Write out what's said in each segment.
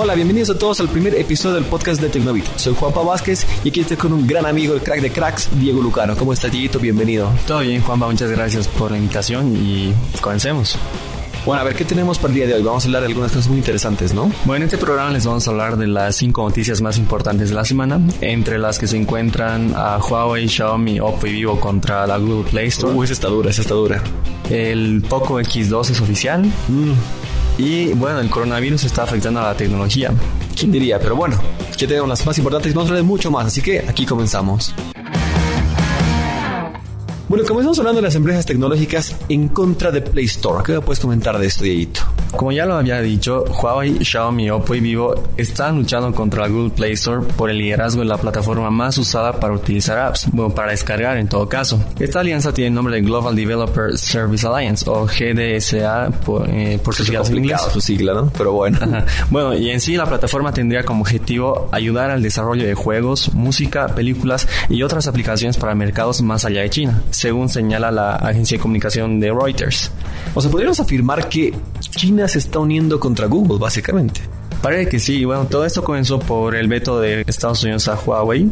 Hola, bienvenidos a todos al primer episodio del podcast de Tecnovit. Soy Juanpa Vázquez y aquí estoy con un gran amigo, el crack de cracks, Diego Lucano. ¿Cómo estás, Dieguito? Bienvenido. Todo bien, Juanpa, muchas gracias por la invitación y comencemos. Bueno, a ver, ¿qué tenemos para el día de hoy? Vamos a hablar de algunas cosas muy interesantes, ¿no? Bueno, en este programa les vamos a hablar de las cinco noticias más importantes de la semana, entre las que se encuentran a Huawei, Xiaomi, Oppo y Vivo contra la Google Play Store. Uy, esa está dura, esa está dura. El Poco X2 es oficial. Mm. Y bueno, el coronavirus está afectando a la tecnología. ¿Quién diría? Pero bueno, ya tenemos las más importantes y vamos a mucho más, así que aquí comenzamos. Bueno, comenzamos hablando de las empresas tecnológicas en contra de Play Store. ¿Qué me puedes comentar de esto, Dieguito? Como ya lo había dicho, Huawei, Xiaomi, Oppo y Vivo están luchando contra la Google Play Store por el liderazgo en la plataforma más usada para utilizar apps, bueno, para descargar en todo caso. Esta alianza tiene el nombre de Global Developer Service Alliance o GDSA por, eh, por sus siglas en inglés. su sigla, ¿no? Pero bueno. Ajá. Bueno, y en sí la plataforma tendría como objetivo ayudar al desarrollo de juegos, música, películas y otras aplicaciones para mercados más allá de China, según señala la agencia de comunicación de Reuters. O sea, podríamos afirmar que China se está uniendo contra Google, básicamente. Parece que sí, bueno, todo esto comenzó por el veto de Estados Unidos a Huawei.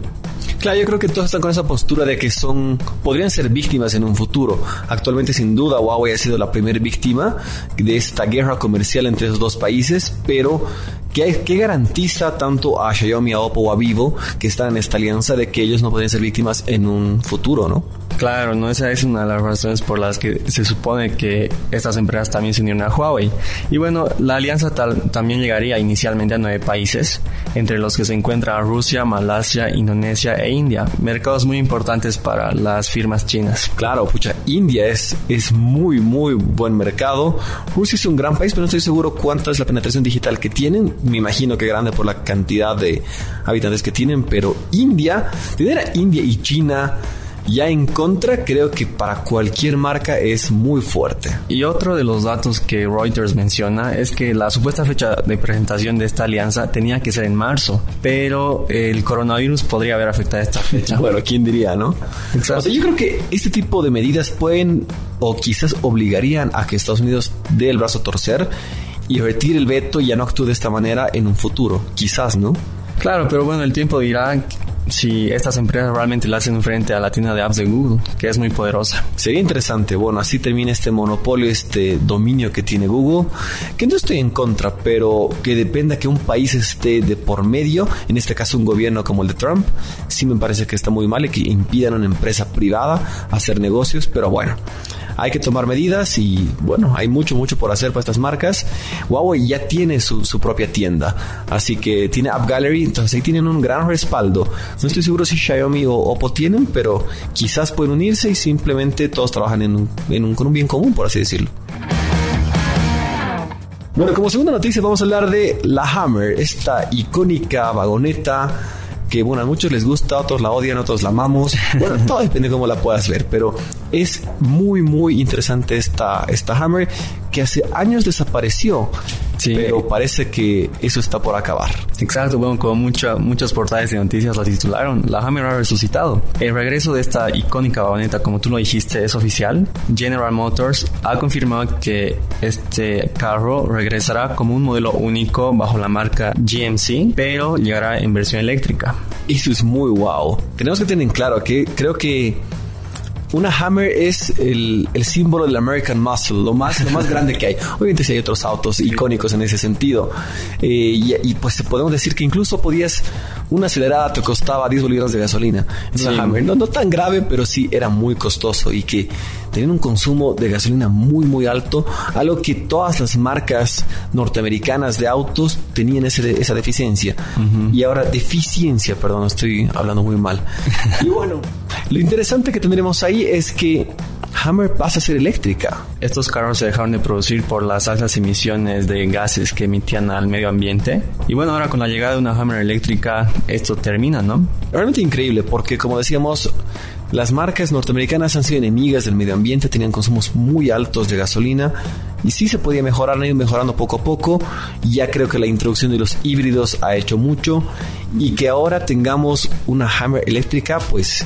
Claro, yo creo que todos están con esa postura de que son, podrían ser víctimas en un futuro. Actualmente, sin duda, Huawei ha sido la primera víctima de esta guerra comercial entre esos dos países, pero ¿qué, qué garantiza tanto a Xiaomi, a Oppo o a Vivo que están en esta alianza de que ellos no pueden ser víctimas en un futuro, no? Claro, no esa es una de las razones por las que se supone que estas empresas también se unieron a Huawei. Y bueno, la alianza tal, también llegaría inicialmente a nueve países, entre los que se encuentran Rusia, Malasia, Indonesia e India, mercados muy importantes para las firmas chinas. Claro, pucha, India es, es muy, muy buen mercado. Rusia es un gran país, pero no estoy seguro cuánta es la penetración digital que tienen. Me imagino que grande por la cantidad de habitantes que tienen, pero India, tener India y China ya en contra, creo que para cualquier marca es muy fuerte. Y otro de los datos que Reuters menciona es que la supuesta fecha de presentación de esta alianza tenía que ser en marzo, pero el coronavirus podría haber afectado esta fecha. Bueno, ¿quién diría, no? Exacto. O sea, yo creo que este tipo de medidas pueden o quizás obligarían a que Estados Unidos dé el brazo a torcer y retire el veto y ya no actúe de esta manera en un futuro. Quizás, ¿no? Claro, pero bueno, el tiempo dirá si estas empresas realmente le hacen frente a la tienda de apps de Google, que es muy poderosa. Sería interesante, bueno, así termina este monopolio, este dominio que tiene Google, que no estoy en contra, pero que dependa que un país esté de por medio, en este caso un gobierno como el de Trump, sí me parece que está muy mal y que impidan a una empresa privada hacer negocios, pero bueno. Hay que tomar medidas y bueno, hay mucho, mucho por hacer para estas marcas. Huawei ya tiene su, su propia tienda, así que tiene App Gallery, entonces ahí tienen un gran respaldo. No estoy seguro si Xiaomi o Oppo tienen, pero quizás pueden unirse y simplemente todos trabajan en un, en un, con un bien común, por así decirlo. Bueno, como segunda noticia vamos a hablar de la Hammer, esta icónica vagoneta que bueno, a muchos les gusta, a otros la odian, a otros la amamos. Bueno, todo depende de cómo la puedas ver, pero es muy, muy interesante esta, esta Hammer que hace años desapareció. Sí. Pero parece que eso está por acabar. Exacto, bueno, como mucha, muchos portales de noticias la titularon, la Hammer ha resucitado. El regreso de esta icónica vagoneta, como tú lo dijiste, es oficial. General Motors ha confirmado que este carro regresará como un modelo único bajo la marca GMC, pero llegará en versión eléctrica. Eso es muy wow. Tenemos que tener en claro que creo que una Hammer es el, el, símbolo del American Muscle, lo más, lo más grande que hay. Obviamente si hay otros autos icónicos en ese sentido. Eh, y, y, pues podemos decir que incluso podías, una acelerada te costaba 10 bolívares de gasolina. Es una. Hammer. No, no tan grave, pero sí era muy costoso y que tenían un consumo de gasolina muy, muy alto. Algo que todas las marcas norteamericanas de autos tenían ese, esa deficiencia. Y ahora, deficiencia, perdón, estoy hablando muy mal. y bueno, lo interesante que tendremos ahí es que Hammer pasa a ser eléctrica. Estos carros se dejaron de producir por las altas emisiones de gases que emitían al medio ambiente. Y bueno, ahora con la llegada de una Hammer eléctrica, esto termina, ¿no? Realmente increíble porque como decíamos, las marcas norteamericanas han sido enemigas del medio ambiente, tenían consumos muy altos de gasolina y sí se podía mejorar, han ido mejorando poco a poco. Ya creo que la introducción de los híbridos ha hecho mucho y que ahora tengamos una Hammer eléctrica, pues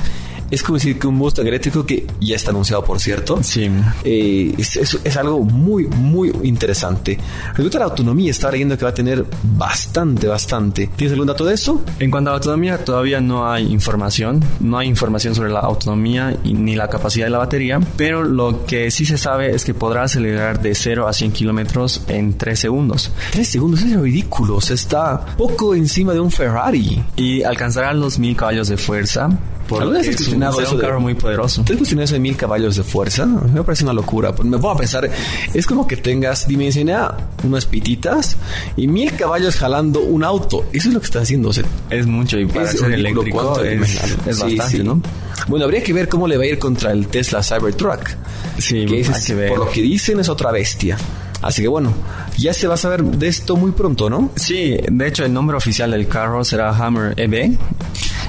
Es como decir que un Mustang eléctrico que ya está anunciado, por cierto. Sí. Eh, es, es- es algo muy, muy interesante. Respecto a la autonomía, estaba leyendo que va a tener bastante, bastante. ¿Tienes algún dato de eso? En cuanto a la autonomía, todavía no hay información. No hay información sobre la autonomía y ni la capacidad de la batería. Pero lo que sí se sabe es que podrá acelerar de 0 a 100 kilómetros en 3 segundos. Tres segundos, es ridículo. O sea, está poco encima de un Ferrari. Y alcanzará los 1000 caballos de fuerza. Porque ¿Alguna vez has es un, cuestionado será eso un de- carro muy poderoso. ¿Te has cuestionado eso de mil caballos de fuerza? Me parece una locura. Pues me pongo a pensar, es como que tengas, dimensiona unas pititas y mil caballos jalando un auto. Eso es lo que está haciendo. O sea, Es mucho y para es ser eléctrico cuánto es, es Sí, bastante, sí. ¿no? Bueno, habría que ver cómo le va a ir contra el Tesla Cybertruck. Sí, que ese hay que ver. por lo que dicen es otra bestia. Así que bueno, ya se va a saber de esto muy pronto, ¿no? Sí, de hecho el nombre oficial del carro será Hammer EV.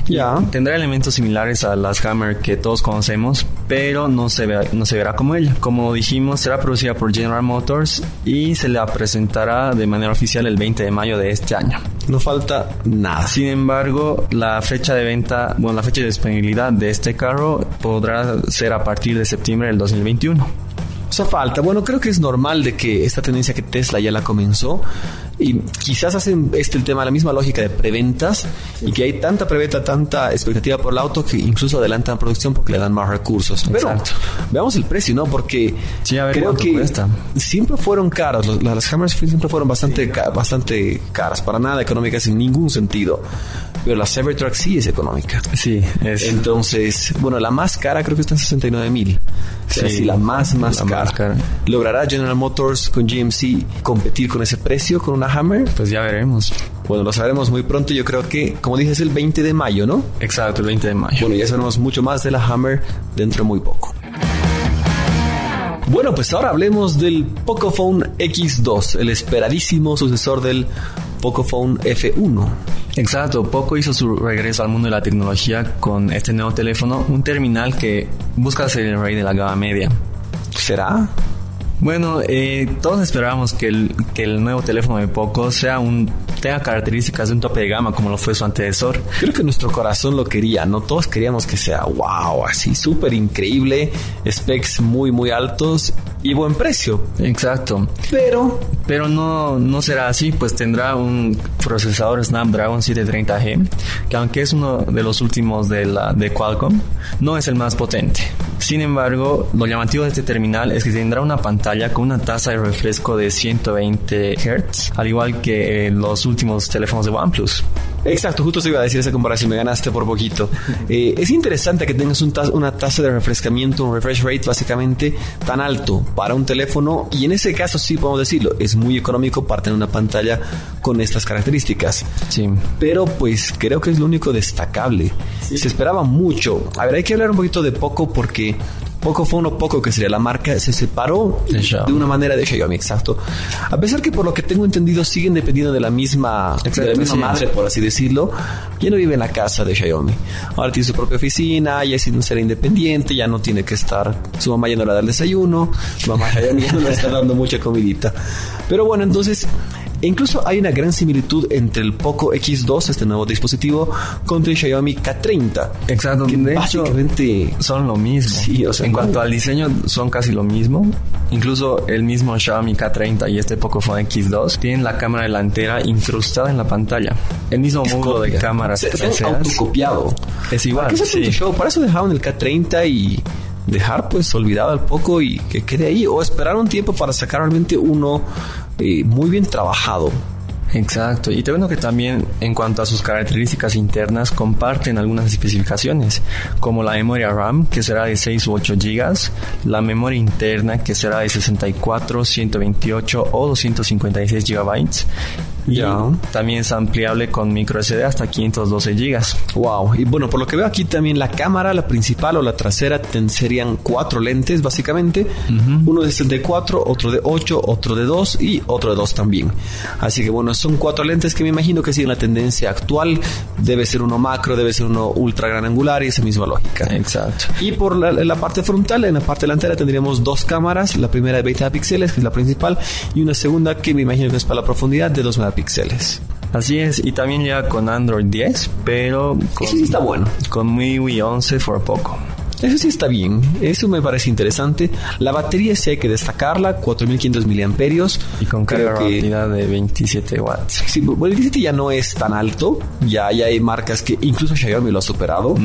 Ya. Tendrá elementos similares a las Hammer que todos conocemos, pero no se, ve- no se verá como ella. Como dijimos, será producida por General Motors y se la presentará de manera oficial el 20 de mayo de este año. No falta nada. Sin embargo, la fecha de venta, bueno, la fecha de disponibilidad de este carro podrá ser a partir de septiembre del 2021. O sea, falta. Bueno, creo que es normal de que esta tendencia que Tesla ya la comenzó y quizás hacen este el tema, la misma lógica de preventas y que hay tanta preventa, tanta expectativa por el auto que incluso adelantan producción porque le dan más recursos. Pero Exacto. veamos el precio, ¿no? Porque Sí, a ver creo que cuesta. siempre fueron caras. Los- Las Hammers siempre fueron bastante, ca- bastante caras, para nada económicas en ningún sentido. Pero la Cybertruck sí es económica. Sí, es Entonces, bueno, la más cara creo que está en 69 mil. O sea, Sí, sí, la más, más, la cara. más cara. ¿Logrará General Motors con GMC competir con ese precio, con una Hammer? pues ya veremos. Bueno, lo sabremos muy pronto. Yo creo que, como dije, es el 20 de mayo, ¿no? Exacto, el 20 de mayo. Bueno, ya sabremos mucho más de la Hammer dentro de muy poco. Bueno, pues ahora hablemos del Pocophone X2, el esperadísimo sucesor del Pocophone F1. Exacto, Poco hizo su regreso al mundo de la tecnología con este nuevo teléfono, un terminal que busca ser el rey de la gama media. ¿Será? Bueno, eh, todos esperábamos que el, que el nuevo teléfono de Poco sea un tenga características de un tope de gama como lo fue su antecesor. Creo que nuestro corazón lo quería, ¿no? Todos queríamos que sea wow, así súper increíble, specs muy, muy altos y buen precio. Exacto. Pero, Pero no, no será así, pues tendrá un procesador Snapdragon 730G, que aunque es uno de los últimos de, la, de Qualcomm, no es el más potente. Sin embargo, lo llamativo de este terminal es que tendrá una pantalla con una tasa de refresco de 120 Hz, al igual que eh, los últimos teléfonos de OnePlus. Exacto, justo se iba a decir esa comparación, me ganaste por poquito. Eh, es interesante que tengas un tas- una tasa de refrescamiento, un refresh rate básicamente tan alto para un teléfono y en ese caso sí podemos decirlo, es muy económico para tener una pantalla con estas características. Sí. pero pues creo que es lo único destacable. Se esperaba mucho. A ver, hay que hablar un poquito de Poco porque Poco fue uno poco que sería la marca, se separó De una manera de Xiaomi, exacto. A pesar que por lo que tengo entendido siguen dependiendo de la misma, de la Exacto, misma sí. madre, por así decirlo. Ya no vive en la casa de Xiaomi. Ahora tiene su propia oficina, ya es un ser independiente, ya no tiene que estar, su mamá ya no le da el desayuno, su mamá Xiaomi ya no le está dando mucha comidita. Pero bueno, entonces Incluso hay una gran similitud entre el Poco X2, este nuevo dispositivo, contra el Xiaomi K30. Exacto. Que De hecho, básicamente son lo mismo. Sí, o sea, en cuanto al diseño, son casi lo mismo. Incluso el mismo Xiaomi K30 y este Pocophone X2 tienen la cámara delantera incrustada en la pantalla. El mismo módulo de cámaras Se- se han traseras autocopiado. es igual. ¿Qué se sí. show? Para eso dejaron el K30 y dejar pues olvidado al poco y que quede ahí o esperar un tiempo para sacar realmente uno eh, muy bien trabajado. Exacto. Y te bueno que también en cuanto a sus características internas comparten algunas especificaciones, como la memoria RAM, que será de 6 u 8 GB, la memoria interna, que será de 64, 128 o 256 GB, y Ya. también es ampliable con micro SD hasta 512 GB. Wow. Y bueno, por lo que veo aquí también la cámara, la principal o la trasera, serían cuatro lentes básicamente. Uno de 64, otro de 8, otro de 2 y otro de 2 también. Así que bueno, son cuatro lentes que me imagino que siguen la tendencia actual. Debe ser uno macro, debe ser uno ultra gran angular y esa misma lógica. Exacto. Y por la, la parte frontal, en la parte delantera tendríamos dos cámaras, la primera de 20 megapíxeles, que es la principal, y una segunda que me imagino que es para la profundidad de 2 megapíxeles. Así es, y también ya con Android 10, pero con, Eso sí está bueno. con MIUI 11 por poco. Eso sí está bien, eso me parece interesante. La batería sí hay que destacarla, 4500 miliamperios. Y con carga rápida de 27 watts. Sí, bueno, el 17 ya no es tan alto, ya, ya hay marcas que incluso Xiaomi lo ha superado,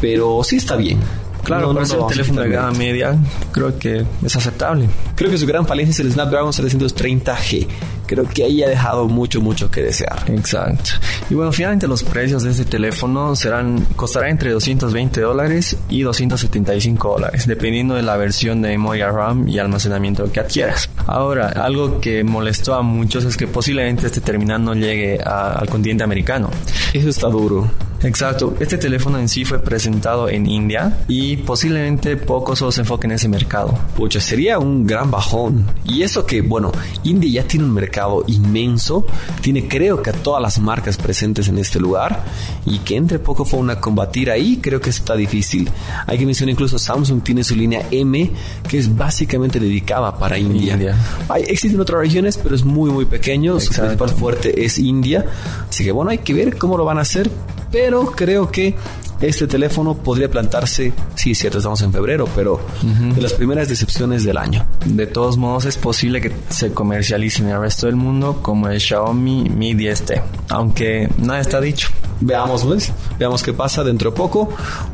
pero sí está bien. Claro, No- para ser un teléfono de gama media, creo que es aceptable. Creo que su gran falencia es el Snapdragon 730G. Creo que ahí ha dejado mucho, mucho que desear. Exacto. Y bueno, finalmente los precios de este teléfono serán, costará entre 220 dólares y 275 dólares, dependiendo de la versión de memoria RAM y almacenamiento que adquieras. Ahora, algo que molestó a muchos es que posiblemente este terminal no llegue a- al continente americano. Eso está duro. Exacto, este teléfono en sí fue presentado en India y posiblemente pocos solo se enfoquen en ese mercado. Pucha, sería un gran bajón. Y eso que, bueno, India ya tiene un mercado inmenso, tiene creo que a todas las marcas presentes en este lugar, y que entre poco fue una combatir ahí, creo que está difícil. Hay que mencionar incluso Samsung tiene su línea M, que es básicamente dedicada para India. India. Hay, existen otras regiones, pero es muy, muy pequeño. Su Exacto. principal fuerte es India. Así que bueno, hay que ver cómo lo van a hacer, pero creo que este teléfono podría plantarse, sí, es cierto, estamos en febrero, pero de las primeras decepciones del año. De todos modos, es posible que se comercialice en el resto del mundo como el Xiaomi Mi 10T, aunque nada está dicho. Veamos, pues, veamos qué pasa dentro de poco.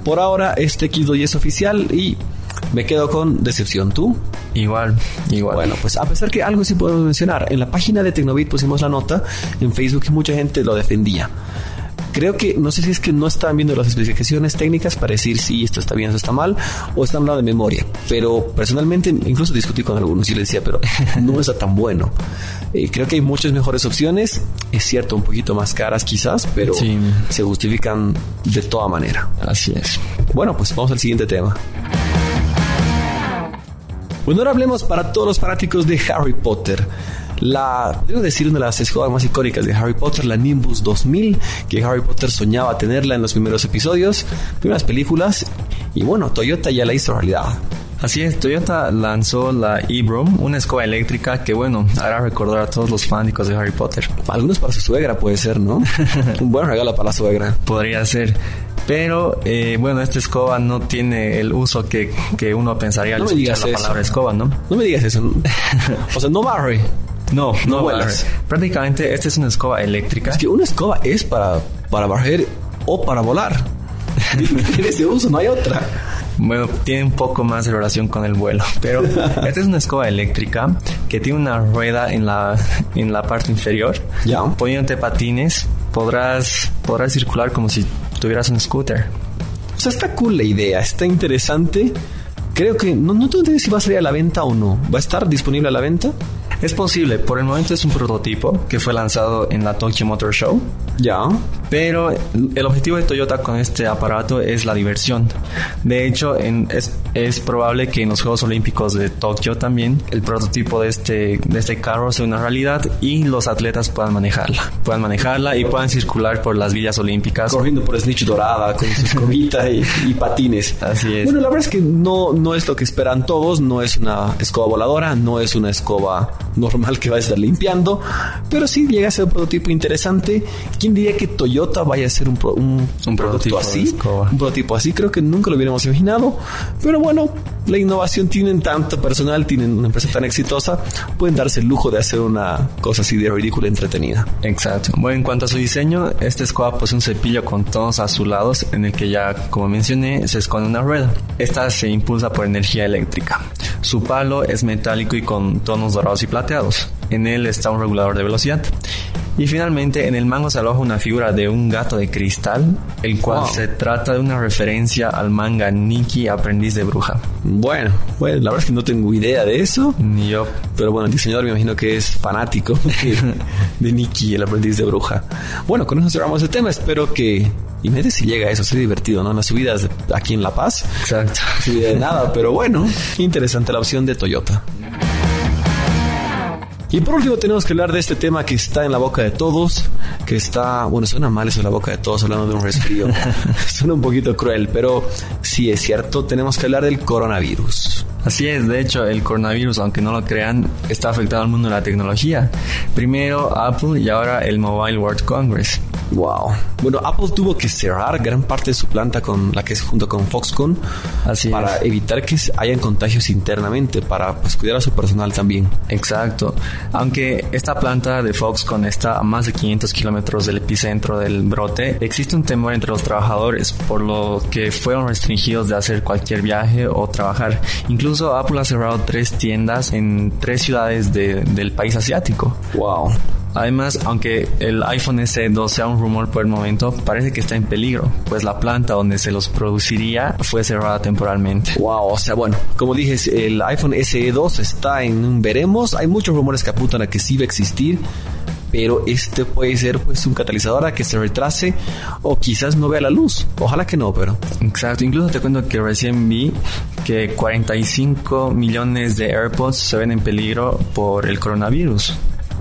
Por ahora, este X2 ya es oficial y me quedo con decepción. ¿Tú? Igual, igual. Bueno, pues a pesar que algo sí podemos mencionar, en la página de Tecnobit pusimos la nota, en Facebook y mucha gente lo defendía. Creo que, no sé si es que no estaban viendo las especificaciones técnicas para decir si esto está bien, esto está mal, o están hablando de memoria. Pero personalmente, incluso discutí con algunos y les decía, pero no está tan bueno. Eh, creo que hay muchas mejores opciones, es cierto, un poquito más caras quizás, pero Sí. se justifican de toda manera. Así es. Bueno, pues vamos al siguiente tema. Bueno, ahora hablemos para todos los fanáticos de Harry Potter. La, debo decir, una de las escobas más icónicas de Harry Potter, la Nimbus 2000, que Harry Potter soñaba tenerla en los primeros episodios, primeras películas, y bueno, Toyota ya la hizo realidad. Así es, Toyota lanzó la e-Broom, una escoba eléctrica que, bueno, hará recordar a todos los fanáticos de Harry Potter. Algunos para su suegra puede ser, ¿no? Un buen regalo para la suegra. Podría ser. Pero, eh, bueno, esta escoba no tiene el uso que, que uno pensaría al No me escuchar la eso. palabra escoba, ¿no? No me digas eso. o sea, no barre. No, No no, vuelas. Prácticamente esta es una escoba eléctrica. Es que una escoba es para, para barrer o para volar. Tiene ese uso, no hay otra. Bueno, tiene un poco más de relación con el vuelo. Pero esta es una escoba eléctrica que tiene una rueda en la, en la parte inferior. Ya. Poniéndote patines, podrás, podrás circular como si tuvieras un scooter. O sea, está cool la idea, está interesante. Creo que no, no tengo idea si va a salir a la venta o no. ¿Va a estar disponible a la venta? Es posible, por el momento es un prototipo que fue lanzado en la Tokyo Motor Show. Ya. Pero el objetivo de Toyota con este aparato es la diversión. De hecho, en- es, es probable que en los Juegos Olímpicos de Tokio también el prototipo de este, de este carro sea una realidad y los atletas puedan manejarla. Puedan manejarla y puedan circular por las villas olímpicas. Corriendo por Snitch dorada con su escobita y, y patines. Así es. Bueno, la verdad es que no, no es lo que esperan todos. No es una escoba voladora, no es una escoba normal que va a estar limpiando. Pero sí llega a ser un prototipo interesante. ¿Quién diría que Toyota vaya a ser un, pro- un, Un prototipo así? Un prototipo así, creo que nunca lo hubiéramos imaginado. Pero bueno, la innovación tienen tanto personal, tienen una empresa tan exitosa, pueden darse el lujo de hacer una cosa así de ridícula y entretenida. Exacto. Bueno, en cuanto a su diseño, esta escoba posee un cepillo con tonos azulados en el que ya, como mencioné, se esconde una rueda. Esta se impulsa por energía eléctrica. Su palo es metálico y con tonos dorados y plateados. En él está un regulador de velocidad. Y finalmente, en el mango se aloja una figura de un gato de cristal, el cual Wow. se trata de una referencia al manga Nikki, aprendiz de bruja. Bueno, bueno, la verdad es que no tengo idea de eso. Ni yo Pero bueno, el diseñador me imagino que es fanático de, Nicky, el aprendiz de bruja. Bueno, con eso cerramos el tema. Espero que... Imagínate si llega eso, sería divertido, ¿no? En las subidas aquí en La Paz. Exacto. Subida de nada, pero bueno, interesante la opción de Toyota. Y por último tenemos que hablar de este tema que está en la boca de todos, que está, bueno, suena mal eso en la boca de todos hablando de un resfrío. suena un poquito cruel, pero sí es cierto, tenemos que hablar del coronavirus. Así es, de hecho, el coronavirus, aunque no lo crean, está afectando al mundo de la tecnología. Primero Apple y ahora el Mobile World Congress. Wow. Bueno, Apple tuvo que cerrar gran parte de su planta con la que es junto con Foxconn Así para es. evitar que hayan contagios internamente, para pues cuidar a su personal también. Exacto. Aunque esta planta de Foxconn está a más de 500 kilómetros del epicentro del brote, existe un temor entre los trabajadores, por lo que fueron restringidos de hacer cualquier viaje o trabajar. Incluso Apple ha cerrado tres tiendas en tres ciudades de- del país asiático. Wow. Además, aunque el iPhone SE2 sea un rumor por el momento, parece que está en peligro, pues la planta donde se los produciría fue cerrada temporalmente. Wow, o sea, bueno, como dije, el iPhone SE2 está en un veremos. Hay muchos rumores que apuntan a que sí va a existir, pero este puede ser pues un catalizador a que se retrase o quizás no vea la luz. Ojalá que no, pero Exacto, incluso te cuento que recién vi que 45 millones de AirPods se ven en peligro por el coronavirus.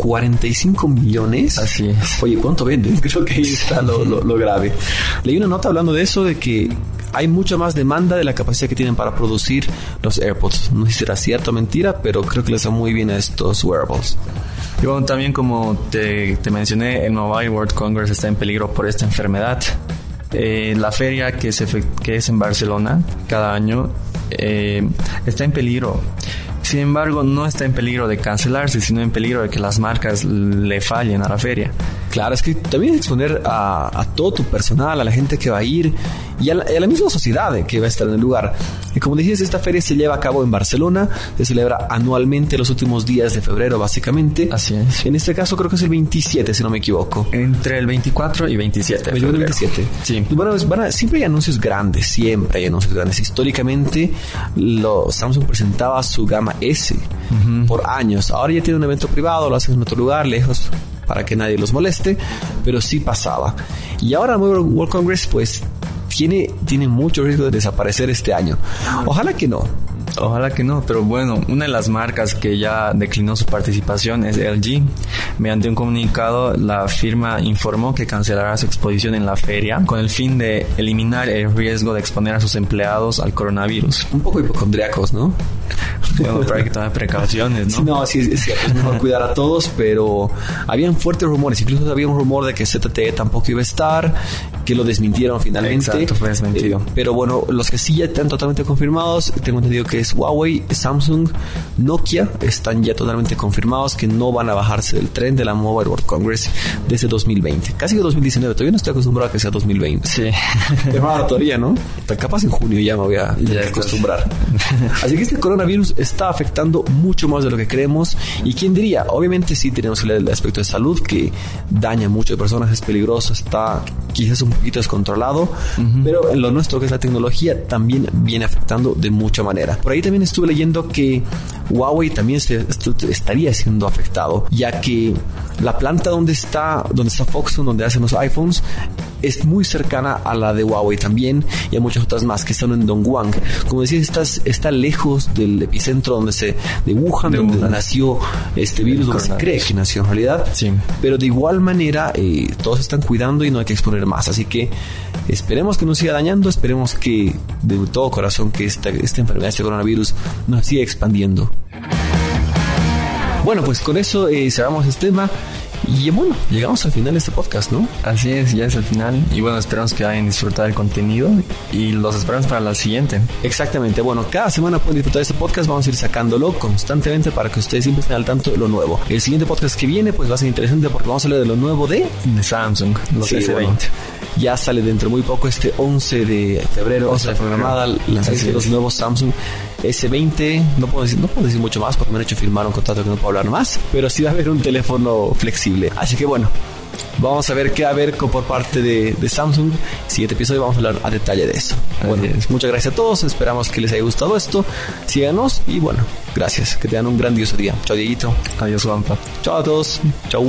45 millones. Así es. Oye, ¿cuánto venden? Creo que ahí está lo, lo- lo grave. Leí una nota hablando de eso, de que hay mucha más demanda de la capacidad que tienen para producir los AirPods. No sé si será cierto o mentira, pero creo que les va muy bien a estos wearables. Y bueno, también como te, te mencioné, el Mobile World Congress está en peligro por esta enfermedad. Eh, la feria que, se, que es en Barcelona cada año eh, está en peligro. Sin embargo, no está en peligro de cancelarse, sino en peligro de que las marcas le fallen a la feria. Claro, es que también exponer a, a todo tu personal, a la gente que va a ir y a la, a la misma sociedad que va a estar en el lugar. Y como dices, esta feria se lleva a cabo en Barcelona, se celebra anualmente los últimos días de febrero, básicamente. Así es. En este caso creo que es el 27, si no me equivoco. Entre el 24 y 27 de 21 febrero. 27. Sí. Bueno, es- van a- siempre hay anuncios grandes, siempre hay anuncios grandes. Históricamente, lo, Samsung presentaba su gama S por años. Ahora ya tiene un evento privado, lo hacen en otro lugar, lejos, para que nadie los moleste, pero sí pasaba. Y ahora el World Congress, pues, tiene, tiene mucho riesgo de desaparecer este año. Ojalá que no. Ojalá que no, pero bueno, una de las marcas que ya declinó su participación es LG. Mediante un comunicado, la firma informó que cancelará su exposición en la feria con el fin de eliminar el riesgo de exponer a sus empleados al coronavirus. Un poco hipocondriacos, ¿no? Bueno, pero hay que tomar precauciones, ¿no? No, sí, es cierto, es mejor cuidar a todos, pero habían fuertes rumores, incluso había un rumor de que ZTE tampoco iba a estar, que lo desmintieron finalmente. Exacto, fue desmentido. Eh, pero bueno, los que sí ya están totalmente confirmados, tengo entendido que es Huawei, Samsung, Nokia, están ya totalmente confirmados que no van a bajarse del tren de la Mobile World Congress desde 2020. Casi que 2019, todavía no estoy acostumbrado a que sea 2020. Sí. Es raro todavía, ¿no? Capaz en junio ya me voy a Ya acostumbrar. Así que este coronavirus está afectando mucho más de lo que creemos. ¿Y quién diría? Obviamente sí tenemos el aspecto de salud que daña a muchas personas, es peligroso, está quizás un poquito descontrolado, pero en lo nuestro que es la tecnología también viene afectando de mucha manera. Por ahí también estuve leyendo que Huawei también se- estaría siendo afectado, ya que la planta donde está, donde está Foxconn, donde hacen los iPhones, es muy cercana a la de Huawei también y a muchas otras más que están en Dongguan. Como decía, está, está lejos del epicentro donde se, de Wuhan, De donde Wuhan. nació este virus, donde se cree que nació en realidad. Sí. Pero de igual manera, eh, todos están cuidando y no hay que exponer más. Así que esperemos que no siga dañando, esperemos que de todo corazón que esta, esta enfermedad, este coronavirus, nos siga expandiendo. Bueno, pues con eso eh, cerramos este tema. Y bueno, llegamos al final de este podcast, ¿no? Así es, ya es el final. Y bueno, esperamos que hayan disfrutado el contenido y los esperamos para la siguiente. Exactamente. Bueno, cada semana pueden disfrutar de este podcast. Vamos a ir sacándolo constantemente para que ustedes siempre estén al tanto de lo nuevo. El siguiente podcast que viene, pues va a ser interesante porque vamos a hablar de lo nuevo de De Samsung, los Sí, S20. bueno, ya sale dentro de muy poco este 11 de febrero. 11 está programada lanzamiento Así de los nuevos Samsung S20. No puedo, decir, no puedo decir mucho más porque me han hecho firmar un contrato que no puedo hablar más. Pero sí va a haber un teléfono flexible. Así que bueno, vamos a ver qué va a haber por parte de, de Samsung. Siguiente episodio vamos a hablar a detalle de eso. Así Bueno, es. muchas gracias a todos. Esperamos que les haya gustado esto. Síganos y bueno, gracias. Que tengan un grandioso día. Chao, Dieguito. Adiós, Juanpa. Chao a todos. Chao.